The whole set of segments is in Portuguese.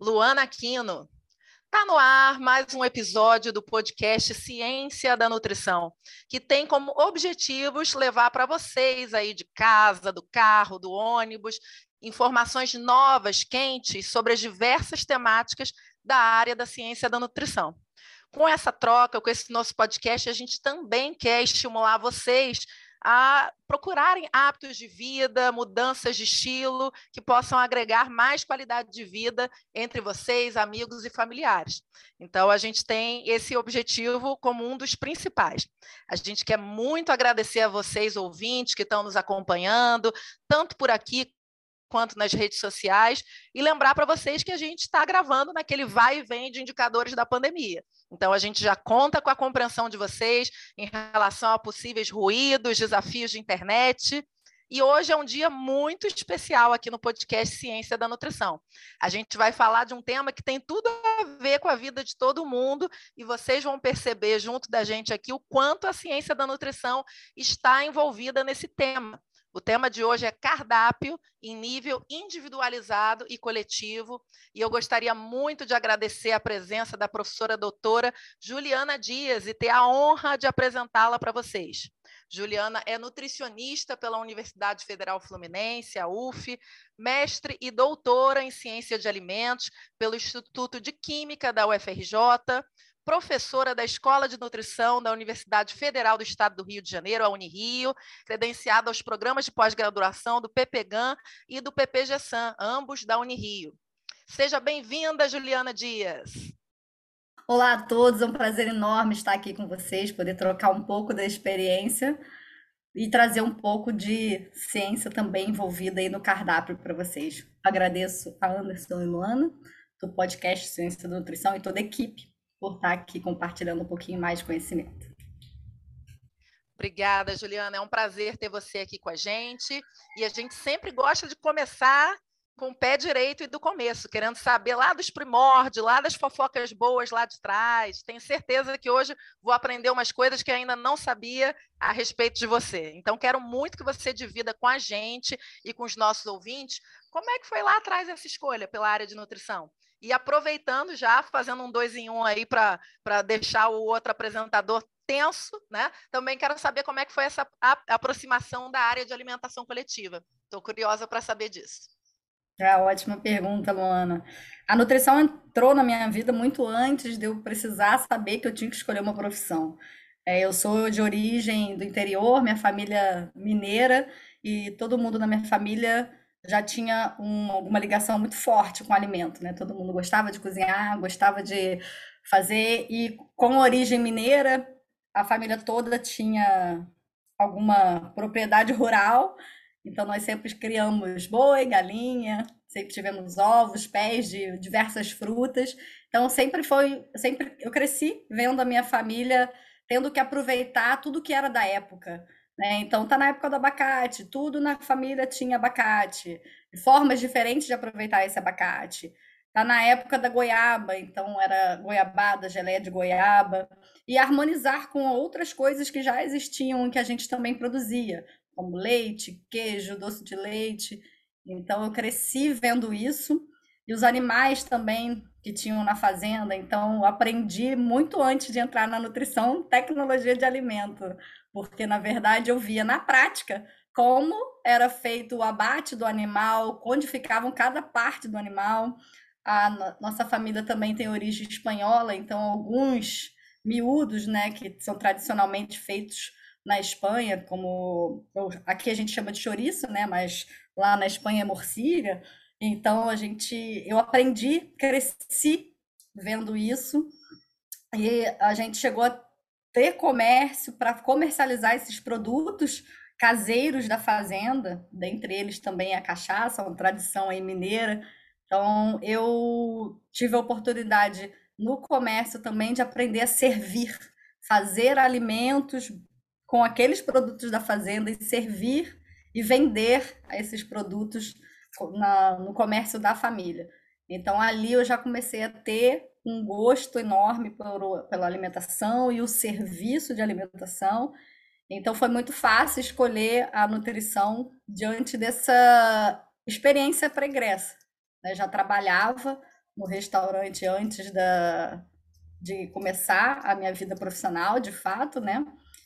Luana Aquino. Está no ar mais um episódio do podcast Ciência da Nutrição, que tem como objetivos levar para vocês aí de casa, do carro, do ônibus, informações novas, quentes, sobre as diversas temáticas da área da ciência da nutrição. Com essa troca, com esse nosso podcast, a gente também quer estimular vocês a procurarem hábitos de vida, mudanças de estilo que possam agregar mais qualidade de vida entre vocês, amigos e familiares. Então, a gente tem esse objetivo como um dos principais. A gente quer muito agradecer a vocês, ouvintes, que estão nos acompanhando, tanto por aqui quanto nas redes sociais, e lembrar para vocês que a gente está gravando naquele vai e vem de indicadores da pandemia. Então, a gente já conta com a compreensão de vocês em relação a possíveis ruídos, desafios de internet. E hoje é um dia muito especial aqui no podcast Ciência da Nutrição. A gente vai falar de um tema que tem tudo a ver com a vida de todo mundo e vocês vão perceber junto da gente aqui o quanto a ciência da nutrição está envolvida nesse tema. O tema de hoje é cardápio em nível individualizado e coletivo. E eu gostaria muito de agradecer a presença da professora doutora Juliana Dias e ter a honra de apresentá-la para vocês. Juliana é nutricionista pela Universidade Federal Fluminense, a UF, mestre e doutora em ciência de alimentos pelo Instituto de Química da UFRJ, professora da Escola de Nutrição da Universidade Federal do Estado do Rio de Janeiro, a Unirio, credenciada aos programas de pós-graduação do PPGAN e do PPGSAN, ambos da Unirio. Seja bem-vinda, Juliana Dias. Olá a todos, é um prazer enorme estar aqui com vocês, poder trocar um pouco da experiência e trazer um pouco de ciência também envolvida aí no cardápio para vocês. Agradeço a Anderson e Luana, do podcast Ciência da Nutrição e toda a equipe por estar aqui compartilhando um pouquinho mais de conhecimento. Obrigada, Juliana. É um prazer ter você aqui com a gente. E a gente sempre gosta de começar com o pé direito e do começo, querendo saber lá dos primórdios, lá das fofocas boas lá de trás. Tenho certeza que hoje vou aprender umas coisas que ainda não sabia a respeito de você. Então, quero muito que você divida com a gente e com os nossos ouvintes como é que foi lá atrás essa escolha pela área de nutrição. E aproveitando já, fazendo um dois em um aí para deixar o outro apresentador tenso, né? Também quero saber como é que foi essa aproximação da área de alimentação coletiva. Estou curiosa para saber disso. É ótima pergunta, Luana. A nutrição entrou na minha vida muito antes de eu precisar saber que eu tinha que escolher uma profissão. É, eu sou de origem do interior, minha família mineira, e todo mundo na minha família já tinha um, uma ligação muito forte com o alimento, né? Todo mundo gostava de cozinhar, gostava de fazer, e com origem mineira, a família toda tinha alguma propriedade rural, então nós sempre criamos boi, galinha, sempre tivemos ovos, pés de diversas frutas. Então sempre foi, sempre eu cresci vendo a minha família tendo que aproveitar tudo que era da época. Né? Então, tá na época do abacate, tudo na família tinha abacate, formas diferentes de aproveitar esse abacate. Tá na época da goiaba, então era goiabada, geleia de goiaba, e harmonizar com outras coisas que já existiam que a gente também produzia, como leite, queijo, doce de leite. Então, eu cresci vendo isso, e os animais também que tinham na fazenda. Então, aprendi muito antes de entrar na nutrição tecnologia de alimento porque na verdade eu via na prática como era feito o abate do animal, onde ficavam cada parte do animal. A nossa família também tem origem espanhola, então alguns miúdos, né, que são tradicionalmente feitos na Espanha, como aqui a gente chama de chouriço, né, mas lá na Espanha é morcilha. Então a gente, eu aprendi, cresci vendo isso e a gente chegou a ter comércio para comercializar esses produtos caseiros da fazenda, dentre eles também a cachaça, uma tradição aí mineira. Então, eu tive a oportunidade no comércio também de aprender a servir, fazer alimentos com aqueles produtos da fazenda e servir e vender esses produtos na, no comércio da família. Então, ali eu já comecei a ter um gosto enorme por, pela alimentação e o serviço de alimentação. Então, foi muito fácil escolher a nutrição diante dessa experiência pregressa. Né? Já trabalhava no restaurante antes da, de começar a minha vida profissional, de fato, né?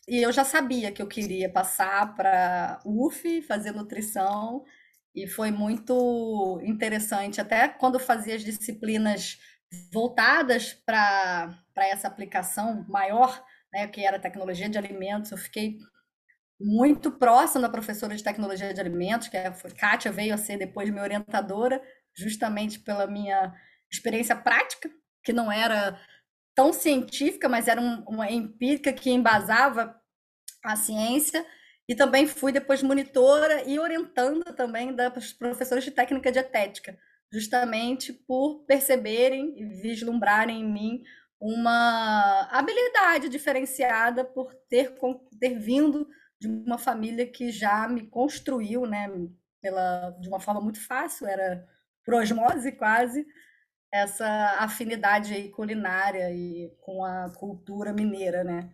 E eu já sabia que eu queria passar para UF, fazer nutrição, e foi muito interessante. Até quando fazia as disciplinas voltadas para essa aplicação maior, né, que era tecnologia de alimentos, eu fiquei muito próxima da professora de tecnologia de alimentos, que é a Kátia veio a ser depois minha orientadora, justamente pela minha experiência prática, que não era tão científica, mas era um, uma empírica que embasava a ciência. E também fui depois monitora e orientando também das professoras de técnica dietética, justamente por perceberem e vislumbrarem em mim uma habilidade diferenciada por ter, ter vindo de uma família que já me construiu, né, pela, de uma forma muito fácil, era por osmose quase, essa afinidade culinária e com a cultura mineira, né?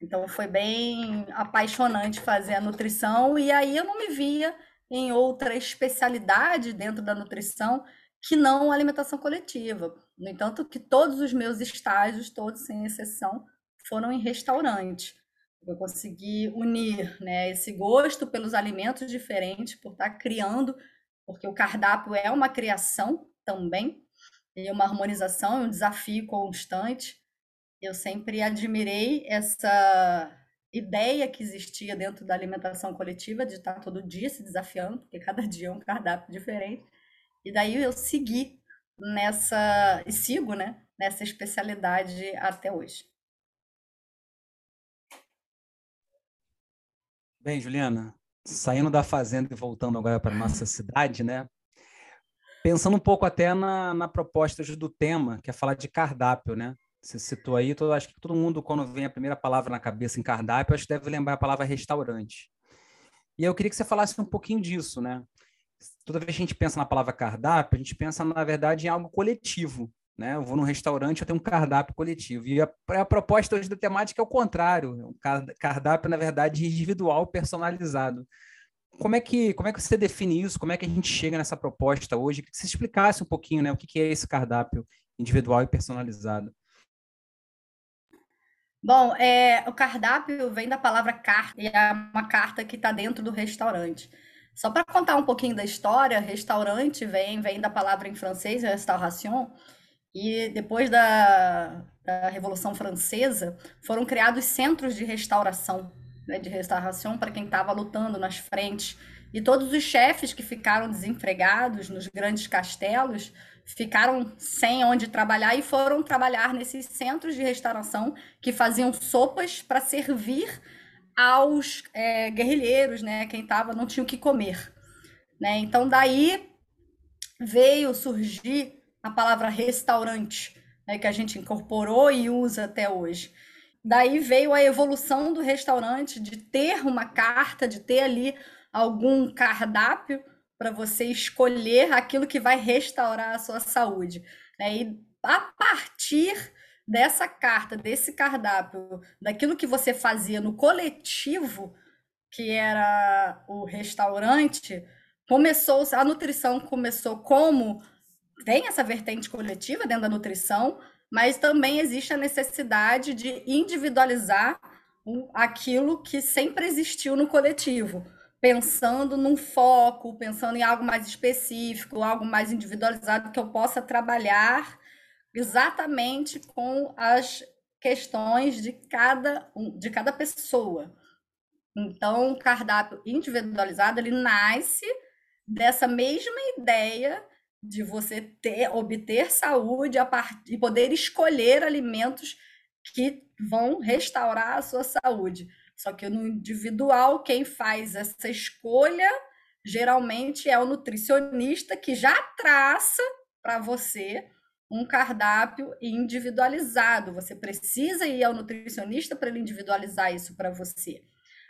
Então foi bem apaixonante fazer a nutrição e aí eu não me via em outra especialidade dentro da nutrição que não a alimentação coletiva. No entanto, que todos os meus estágios, todos sem exceção, foram em restaurante. Eu consegui unir né, esse gosto pelos alimentos diferentes, por estar criando, porque o cardápio é uma criação também, e uma harmonização, um desafio constante. Eu sempre admirei essa ideia que existia dentro da alimentação coletiva, de estar todo dia se desafiando, porque cada dia é um cardápio diferente. E daí eu segui nessa, e sigo, né, nessa especialidade até hoje. Bem, Juliana, saindo da fazenda e voltando agora para nossa cidade, né? Pensando um pouco até na, na proposta do tema, que é falar de cardápio, né? Você citou aí, todo, acho que todo mundo, quando vem a primeira palavra na cabeça em cardápio, acho que deve lembrar a palavra restaurante. E eu queria que você falasse um pouquinho disso, né? Toda vez que a gente pensa na palavra cardápio, a gente pensa, na verdade, em algo coletivo. Né? Eu vou num restaurante, eu tenho um cardápio coletivo. E a, a proposta hoje da temática é o contrário. Um cardápio, na verdade, individual, personalizado. Como é, que, como é que você define isso? Como é que a gente chega nessa proposta hoje? Que você explicasse um pouquinho né, o que é esse cardápio individual e personalizado. Bom, é, o cardápio vem da palavra carta, e é uma carta que está dentro do restaurante. Só para contar um pouquinho da história, restaurante vem, vem da palavra em francês, restauration, e depois da, da Revolução Francesa, foram criados centros de restauração, né, de restauração para quem estava lutando nas frentes. E todos os chefes que ficaram desempregados nos grandes castelos ficaram sem onde trabalhar e foram trabalhar nesses centros de restauração que faziam sopas para servir aos é, guerrilheiros, né? Quem tava não tinha o que comer, né? Então daí veio surgir a palavra restaurante, né, que a gente incorporou e usa até hoje. Daí veio a evolução do restaurante de ter uma carta, de ter ali algum cardápio para você escolher aquilo que vai restaurar a sua saúde. Né? E a partir dessa carta, desse cardápio, daquilo que você fazia no coletivo, que era o restaurante, começou a nutrição começou como tem essa vertente coletiva dentro da nutrição, mas também existe a necessidade de individualizar aquilo que sempre existiu no coletivo pensando num foco, pensando em algo mais específico, algo mais individualizado que eu possa trabalhar exatamente com as questões de cada de cada pessoa. Então, o cardápio individualizado ele nasce dessa mesma ideia de você ter obter saúde a e poder escolher alimentos que vão restaurar a sua saúde. Só que no individual, quem faz essa escolha geralmente é o nutricionista que já traça para você um cardápio individualizado. Você precisa ir ao nutricionista para ele individualizar isso para você.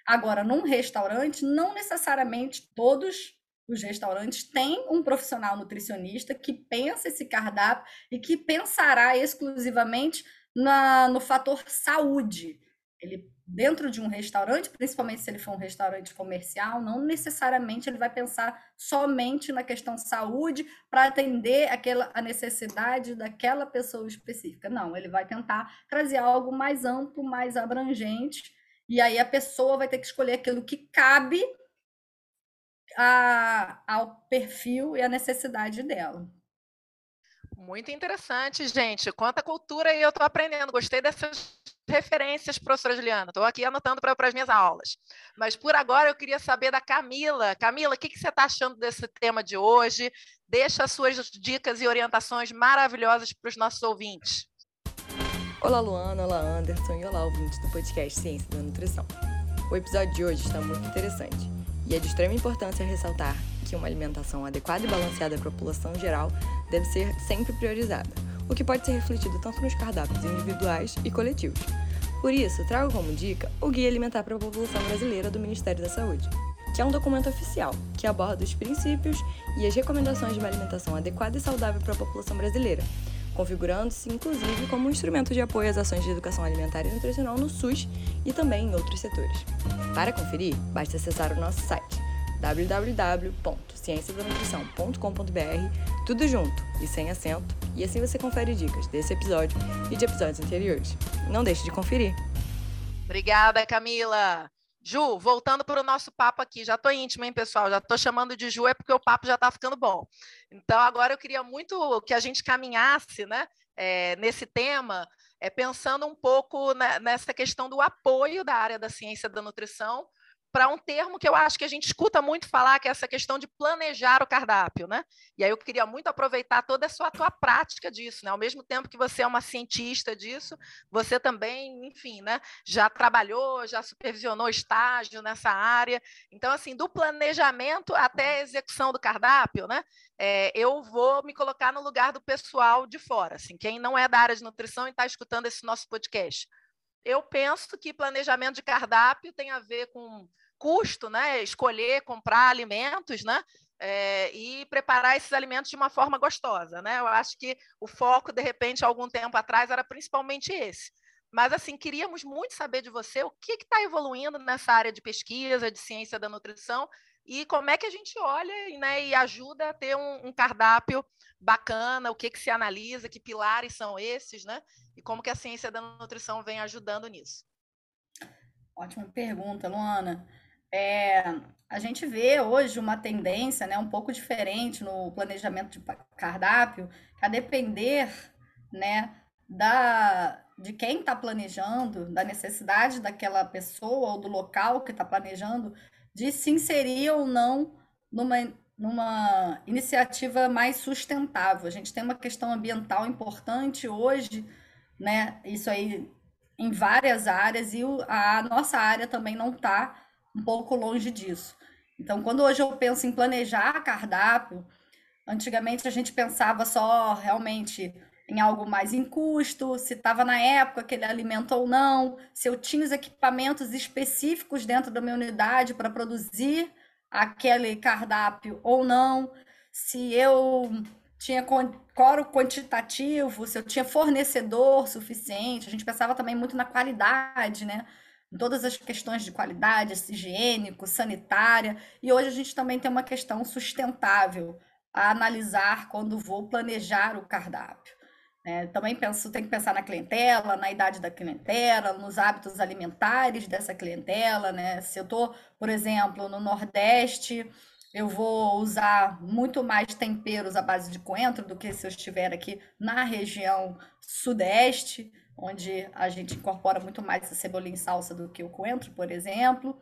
Agora, num restaurante, não necessariamente todos os restaurantes têm um profissional nutricionista que pensa esse cardápio e que pensará exclusivamente na, no fator saúde. Ele dentro de um restaurante, principalmente se ele for um restaurante comercial, não necessariamente ele vai pensar somente na questão saúde para atender aquela a necessidade daquela pessoa específica. Não, ele vai tentar trazer algo mais amplo, mais abrangente, e aí a pessoa vai ter que escolher aquilo que cabe a, ao perfil e à necessidade dela. Muito interessante, gente. Quanta cultura eu estou aprendendo. Gostei dessas referências, professora Juliana. Estou aqui anotando para as minhas aulas. Mas por agora eu queria saber da Camila. Camila, o que, que você está achando desse tema de hoje? Deixa as suas dicas e orientações maravilhosas para os nossos ouvintes. Olá, Luana. Olá, Anderson. E olá, ouvintes do podcast Ciência da Nutrição. O episódio de hoje está muito interessante e é de extrema importância ressaltar que uma alimentação adequada e balanceada para a população geral deve ser sempre priorizada, o que pode ser refletido tanto nos cardápios individuais e coletivos. Por isso, trago como dica o Guia Alimentar para a População Brasileira do Ministério da Saúde, que é um documento oficial que aborda os princípios e as recomendações de uma alimentação adequada e saudável para a população brasileira, configurando-se inclusive como um instrumento de apoio às ações de educação alimentar e nutricional no SUS e também em outros setores. Para conferir, basta acessar o nosso site www.cienciadanutrição.com.br, tudo junto e sem acento, e assim você confere dicas desse episódio e de episódios anteriores. Não deixe de conferir. Obrigada, Camila. Ju, voltando para o nosso papo aqui, já estou íntima, hein, pessoal? Já estou chamando de Ju, é porque o papo já está ficando bom. Então, agora eu queria muito que a gente caminhasse né, é, nesse tema, é, pensando um pouco né, nessa questão do apoio da área da ciência da nutrição para um termo que eu acho que a gente escuta muito falar, que é essa questão de planejar o cardápio, né? E aí eu queria muito aproveitar toda a sua tua prática disso, né? Ao mesmo tempo que você é uma cientista disso, você também, enfim, né? Já trabalhou, já supervisionou estágio nessa área. Então, assim, do planejamento até a execução do cardápio, né? É, eu vou me colocar no lugar do pessoal de fora, assim, quem não é da área de nutrição e está escutando esse nosso podcast eu penso que planejamento de cardápio tem a ver com custo, né? Escolher, comprar alimentos, né? É, e preparar esses alimentos de uma forma gostosa, né? Eu acho que o foco, de repente, algum tempo atrás, era principalmente esse. Mas, assim, queríamos muito saber de você o que está evoluindo nessa área de pesquisa, de ciência da nutrição, e como é que a gente olha né, e ajuda a ter um, um cardápio bacana, o que, que se analisa, que pilares são esses, né? E como que a ciência da nutrição vem ajudando nisso. Ótima pergunta, Luana. É, a gente vê hoje uma tendência né, um pouco diferente no planejamento de cardápio, a depender né, da, de quem está planejando, da necessidade daquela pessoa ou do local que está planejando, de se inserir ou não numa, numa iniciativa mais sustentável. A gente tem uma questão ambiental importante hoje, né? Isso aí em várias áreas, e a nossa área também não está um pouco longe disso. Então, quando hoje eu penso em planejar cardápio, antigamente a gente pensava só realmente em algo mais em custo, se estava na época aquele alimento ou não, se eu tinha os equipamentos específicos dentro da minha unidade para produzir aquele cardápio ou não, se eu tinha coro quantitativo, se eu tinha fornecedor suficiente. A gente pensava também muito na qualidade, né? Todas as questões de qualidade, higiênico, sanitária, e hoje a gente também tem uma questão sustentável a analisar quando vou planejar o cardápio. É, também penso, tem que pensar na clientela, na idade da clientela, nos hábitos alimentares dessa clientela, né? Se eu estou, por exemplo, no Nordeste, eu vou usar muito mais temperos à base de coentro do que se eu estiver aqui na região Sudeste onde a gente incorpora muito mais a cebolinha em salsa do que o coentro, por exemplo.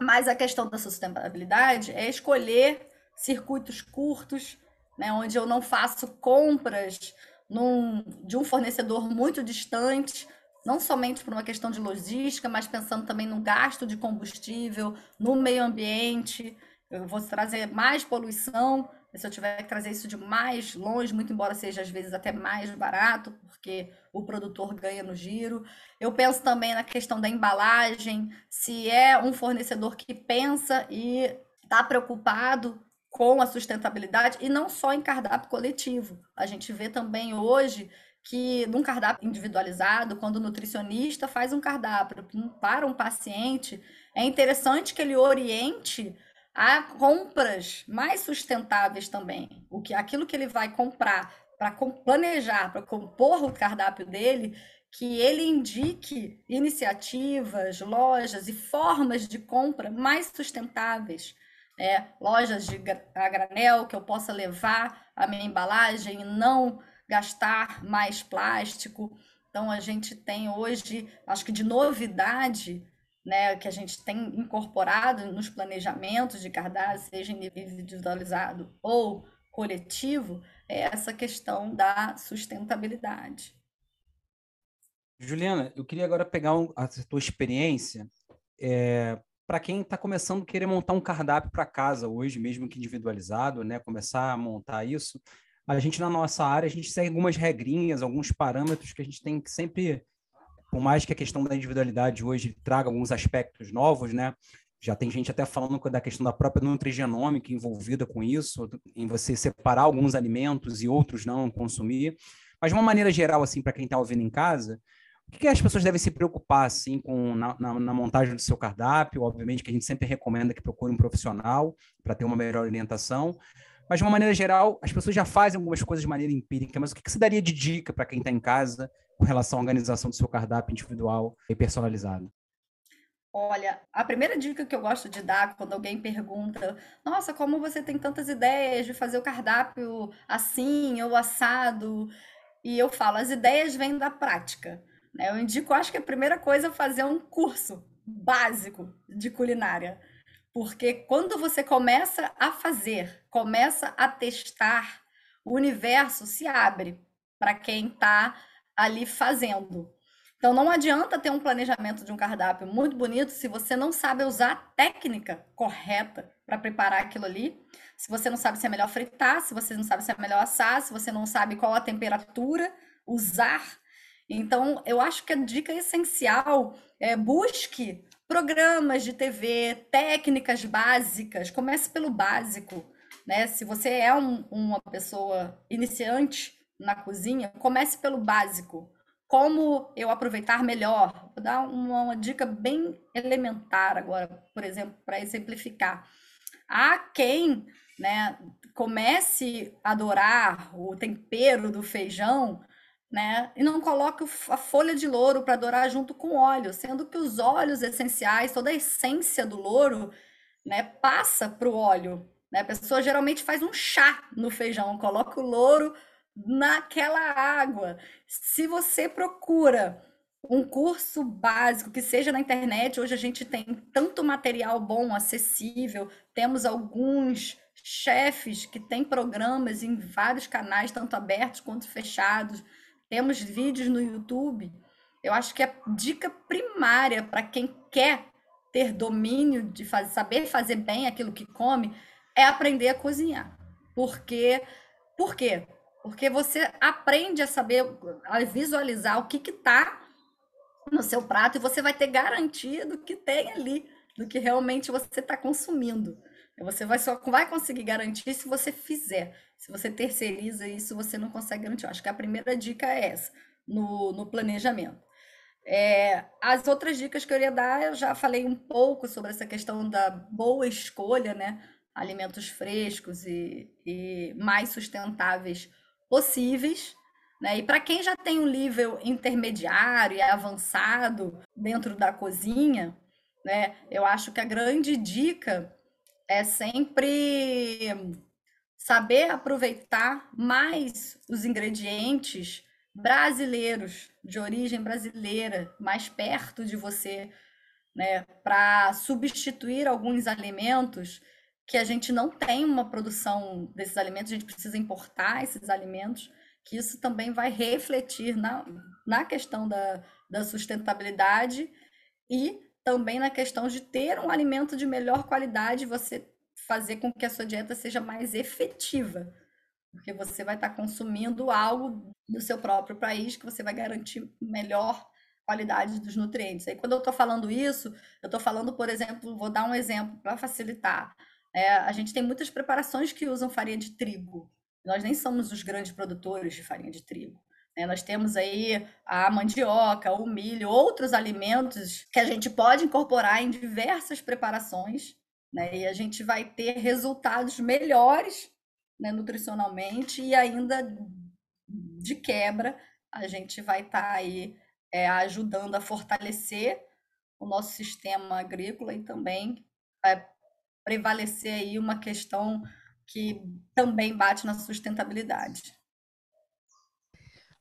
Mas a questão da sustentabilidade é escolher circuitos curtos, né, onde eu não faço compras num, de um fornecedor muito distante, não somente por uma questão de logística, mas pensando também no gasto de combustível, no meio ambiente. Eu vou trazer mais poluição se eu tiver que trazer isso de mais longe, muito embora seja às vezes até mais barato, porque o produtor ganha no giro. Eu penso também na questão da embalagem, se é um fornecedor que pensa e está preocupado com a sustentabilidade e não só em cardápio coletivo. A gente vê também hoje que num cardápio individualizado, quando o nutricionista faz um cardápio para um paciente, é interessante que ele oriente a compras mais sustentáveis também. O que aquilo que ele vai comprar para planejar, para compor o cardápio dele, que ele indique iniciativas, lojas e formas de compra mais sustentáveis. É, lojas de a granel que eu possa levar a minha embalagem e não gastar mais plástico. Então a gente tem hoje, acho que de novidade, né, que a gente tem incorporado nos planejamentos de cardápio, seja individualizado ou coletivo, é essa questão da sustentabilidade. Juliana, eu queria agora pegar a tua experiência é, para quem está começando a querer montar um cardápio para casa hoje, mesmo que individualizado, né? Começar a montar isso. A gente, na nossa área, a gente segue algumas regrinhas, alguns parâmetros que a gente tem que sempre por mais que a questão da individualidade hoje traga alguns aspectos novos, né? Já tem gente até falando da questão da própria nutrigenômica envolvida com isso, em você separar alguns alimentos e outros não consumir. Mas de uma maneira geral, assim, para quem está ouvindo em casa, o que, as pessoas devem se preocupar, assim, com na, na, na, montagem do seu cardápio? Obviamente que a gente sempre recomenda que procure um profissional para ter uma melhor orientação. Mas, de uma maneira geral, as pessoas já fazem algumas coisas de maneira empírica. Mas o que, que você daria de dica para quem está em casa com relação à organização do seu cardápio individual e personalizado? Olha, a primeira dica que eu gosto de dar quando alguém pergunta: Nossa, como você tem tantas ideias de fazer o cardápio assim ou assado? E eu falo: As ideias vêm da prática. Né? Eu indico, acho que a primeira coisa é fazer um curso básico de culinária. Porque quando você começa a fazer, começa a testar, o universo se abre para quem está ali fazendo. Então não adianta ter um planejamento de um cardápio muito bonito se você não sabe usar a técnica correta para preparar aquilo ali. Se você não sabe se é melhor fritar, se você não sabe se é melhor assar, se você não sabe qual a temperatura usar. Então, eu acho que a dica essencial é busque programas de TV, técnicas básicas, comece pelo básico. Né? Se você é um, uma pessoa iniciante, na cozinha, comece pelo básico. Como eu aproveitar melhor? Vou dar uma, uma dica bem elementar agora, por exemplo, para exemplificar. Há quem né, comece a adorar o tempero do feijão né? E não coloque a folha de louro para adorar junto com óleo, sendo que os óleos essenciais, toda a essência do louro, né, passa para o óleo. Né? A pessoa geralmente faz um chá no feijão, coloca o louro naquela água. Se você procura um curso básico que seja na internet, hoje a gente tem tanto material bom, acessível, temos alguns chefes que têm programas em vários canais, tanto abertos quanto fechados, temos vídeos no YouTube. Eu acho que a dica primária para quem quer ter domínio de fazer, saber fazer bem aquilo que come é aprender a cozinhar. Porque, por quê? Porque você aprende a saber, a visualizar o que está no seu prato e você vai ter garantia do que tem ali, do que realmente você está consumindo. Você vai só vai conseguir garantir se você fizer. Se você terceiriza isso, você não consegue garantir. acho que a primeira dica é essa, no, no planejamento. É, as outras dicas que eu ia dar, eu já falei um pouco sobre essa questão da boa escolha, né? Alimentos frescos e, e mais sustentáveis possíveis. Né? E para quem já tem um nível intermediário e avançado dentro da cozinha, né? eu acho que a grande dica é sempre saber aproveitar mais os ingredientes brasileiros, de origem brasileira, mais perto de você, né, para substituir alguns alimentos que a gente não tem uma produção desses alimentos, a gente precisa importar esses alimentos, que isso também vai refletir na, na questão da, da sustentabilidade e também na questão de ter um alimento de melhor qualidade, você fazer com que a sua dieta seja mais efetiva, porque você vai estar consumindo algo do seu próprio país que você vai garantir melhor qualidade dos nutrientes. Aí, quando eu estou falando isso, eu estou falando, por exemplo, vou dar um exemplo para facilitar. É, a gente tem muitas preparações que usam farinha de trigo. Nós nem somos os grandes produtores de farinha de trigo. Né? Nós temos aí a mandioca, o milho, outros alimentos que a gente pode incorporar em diversas preparações, né? E a gente vai ter resultados melhores né, nutricionalmente e ainda de quebra a gente vai estar tá aí é, ajudando a fortalecer o nosso sistema agrícola e também vai prevalecer aí uma questão que também bate na sustentabilidade.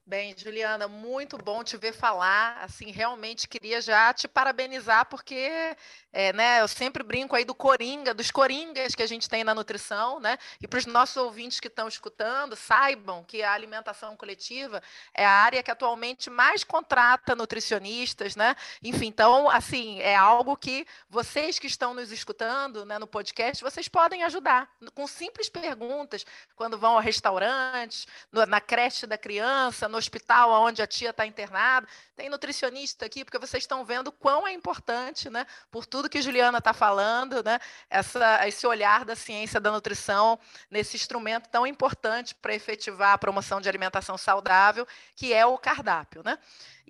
Bem, Juliana, muito bom te ver falar. Assim, realmente queria já te parabenizar, porque é, né, eu sempre brinco aí do Coringa, dos Coringas que a gente tem na nutrição, né? E para os nossos ouvintes que estão escutando, saibam que a alimentação coletiva é a área que atualmente mais contrata nutricionistas, né? Enfim, então, assim, é algo que vocês que estão nos escutando né, no podcast, vocês podem ajudar com simples perguntas, quando vão ao restaurante, na creche da criança, no hospital onde a tia está internada. Tem nutricionista aqui, porque vocês estão vendo quão é importante, né? Por tudo que Juliana está falando, né? Essa, esse olhar da ciência da nutrição nesse instrumento tão importante para efetivar a promoção de alimentação saudável, que é o cardápio, né?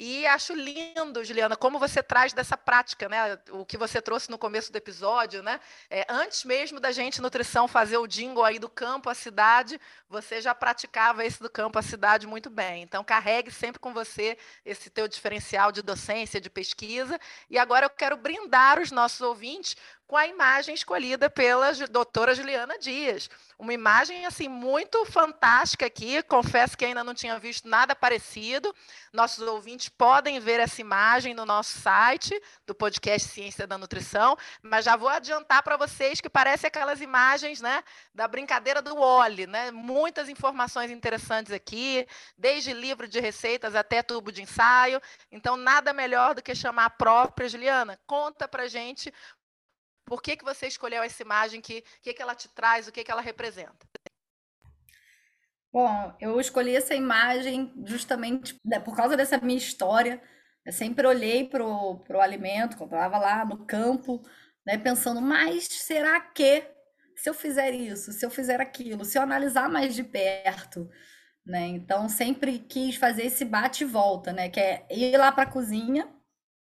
E acho lindo, Juliana, como você traz dessa prática, né? O que você trouxe no começo do episódio, né? É, antes mesmo da gente, nutrição, fazer o jingle aí do campo à cidade, você já praticava esse do campo à cidade muito bem. Então, carregue sempre com você esse teu diferencial de docência, de pesquisa. E agora eu quero brindar os nossos ouvintes com a imagem escolhida pela doutora Juliana Dias. Uma imagem assim muito fantástica aqui, confesso que ainda não tinha visto nada parecido. Nossos ouvintes podem ver essa imagem no nosso site do podcast Ciência da Nutrição, mas já vou adiantar para vocês que parece aquelas imagens, né, da brincadeira do Wally, né? Muitas informações interessantes aqui, desde livro de receitas até tubo de ensaio. Então nada melhor do que chamar a própria Juliana. Conta para gente por que, que você escolheu essa imagem? O que, que, que ela te traz? O que, que ela representa? Bom, eu escolhi essa imagem justamente né, por causa dessa minha história. Eu sempre olhei para o alimento, quando estava lá no campo, né, pensando, mas será que se eu fizer isso, se eu fizer aquilo, se eu analisar mais de perto, né? Então sempre quis fazer esse bate e volta, né? Que é ir lá para a cozinha,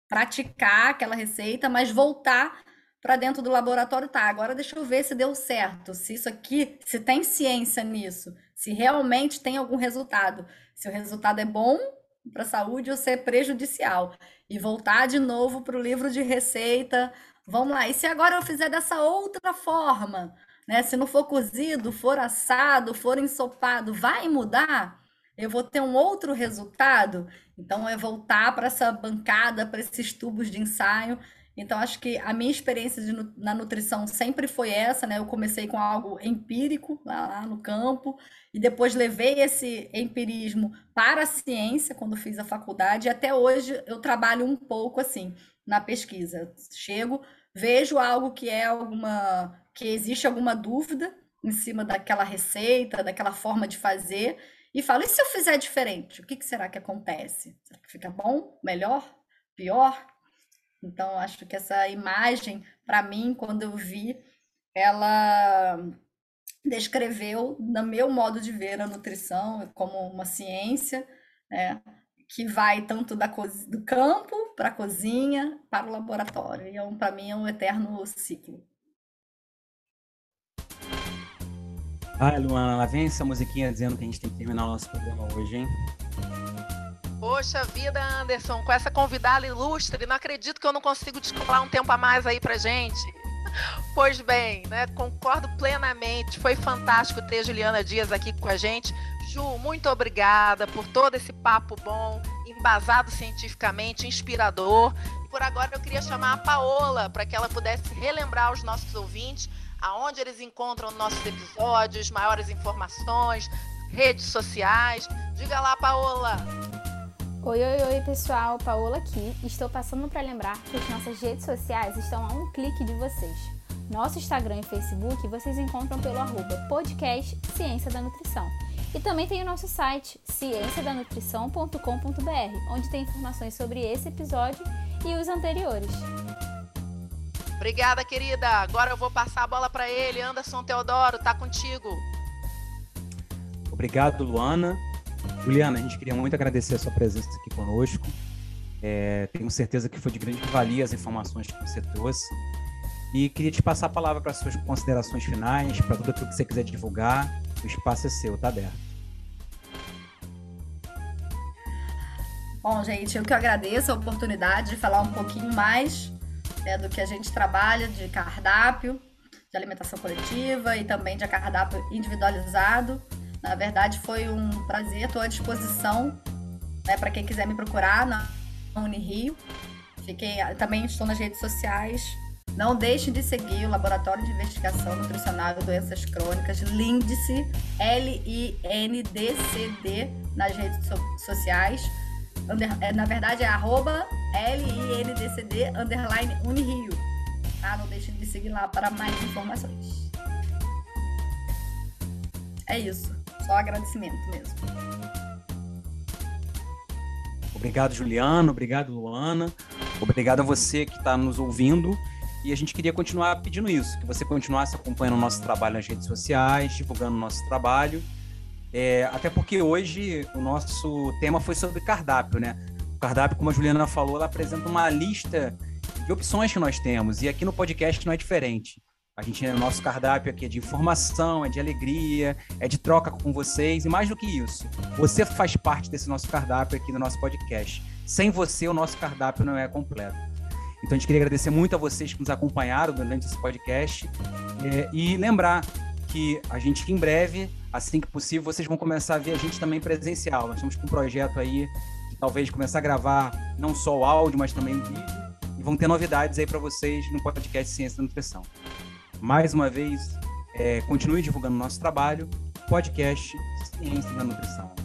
praticar aquela receita, mas voltar para dentro do laboratório, tá, agora deixa eu ver se deu certo, se isso aqui, se tem ciência nisso, se realmente tem algum resultado, se o resultado é bom para a saúde ou se é prejudicial. E voltar de novo para o livro de receita. Vamos lá. E se agora eu fizer dessa outra forma, né? Se não for cozido, for assado, for ensopado, vai mudar? Eu vou ter um outro resultado? Então é voltar para essa bancada, para esses tubos de ensaio então, acho que a minha experiência de, na nutrição sempre foi essa, né? Eu comecei com algo empírico lá no campo, e depois levei esse empirismo para a ciência quando fiz a faculdade, e até hoje eu trabalho um pouco assim na pesquisa. Chego, vejo algo que é alguma. que existe alguma dúvida em cima daquela receita, daquela forma de fazer, e falo: e se eu fizer diferente? O que, que será que acontece? Será que fica bom? Melhor? Pior? Então, acho que essa imagem, para mim, quando eu vi, ela descreveu, no meu modo de ver a nutrição, como uma ciência, né, que vai tanto da do campo para a cozinha, para o laboratório. E, é para mim, é um eterno ciclo. Ah, Luana, lá vem essa musiquinha dizendo que a gente tem que terminar o nosso programa hoje, hein? Poxa vida, Anderson, com essa convidada ilustre, não acredito que eu não consigo descolar um tempo a mais aí pra gente. Pois bem, né? Concordo plenamente. Foi fantástico ter a Juliana Dias aqui com a gente. Ju, muito obrigada por todo esse papo bom, embasado cientificamente, inspirador. E por agora eu queria chamar a Paola para que ela pudesse relembrar os nossos ouvintes aonde eles encontram nossos episódios, maiores informações, redes sociais. Diga lá, Paola. Oi, oi, oi, pessoal, Paola aqui. Estou passando para lembrar que as nossas redes sociais estão a um clique de vocês. Nosso Instagram e Facebook vocês encontram pelo arroba podcast Ciência da Nutrição. E também tem o nosso site, cienciadanutrição.com.br, onde tem informações sobre esse episódio e os anteriores. Obrigada, querida. Agora eu vou passar a bola para ele. Anderson Teodoro, tá contigo. Obrigado, Luana. Juliana, a gente queria muito agradecer a sua presença aqui conosco. É, tenho certeza que foi de grande valia as informações que você trouxe. E queria te passar a palavra para suas considerações finais, para tudo aquilo que você quiser divulgar. O espaço é seu, tá aberto. Bom, gente, eu que agradeço a oportunidade de falar um pouquinho mais né, do que a gente trabalha de cardápio, de alimentação coletiva e também de cardápio individualizado. Na verdade, foi um prazer, estou à disposição né, para quem quiser me procurar na Unirio. Fiquei, também estou nas redes sociais. Não deixe de seguir o Laboratório de Investigação Nutricional e Doenças Crônicas, LINDC, L-I-N-D-C-D, nas redes so sociais. É, na verdade, é arroba L-I-N-D-C-D underline Unirio. Tá? Não deixe de seguir lá para mais informações. É isso. Só agradecimento mesmo. Obrigado, Juliano. Obrigado, Luana. Obrigado a você que está nos ouvindo. E a gente queria continuar pedindo isso, que você continuasse acompanhando o nosso trabalho nas redes sociais, divulgando o nosso trabalho. É, até porque hoje o nosso tema foi sobre cardápio, né? O cardápio, como a Juliana falou, ela apresenta uma lista de opções que nós temos. E aqui no podcast não é diferente. A gente, o nosso cardápio aqui é de informação, é de alegria, é de troca com vocês e mais do que isso, você faz parte desse nosso cardápio aqui no nosso podcast. Sem você, o nosso cardápio não é completo. Então a gente queria agradecer muito a vocês que nos acompanharam durante esse podcast é, e lembrar que a gente em breve, assim que possível, vocês vão começar a ver a gente também presencial. Nós estamos com um projeto aí de talvez começar a gravar não só o áudio, mas também o vídeo e vão ter novidades aí para vocês no podcast Ciência da Nutrição mais uma vez, é, continue divulgando nosso trabalho, podcast Ciência da Nutrição.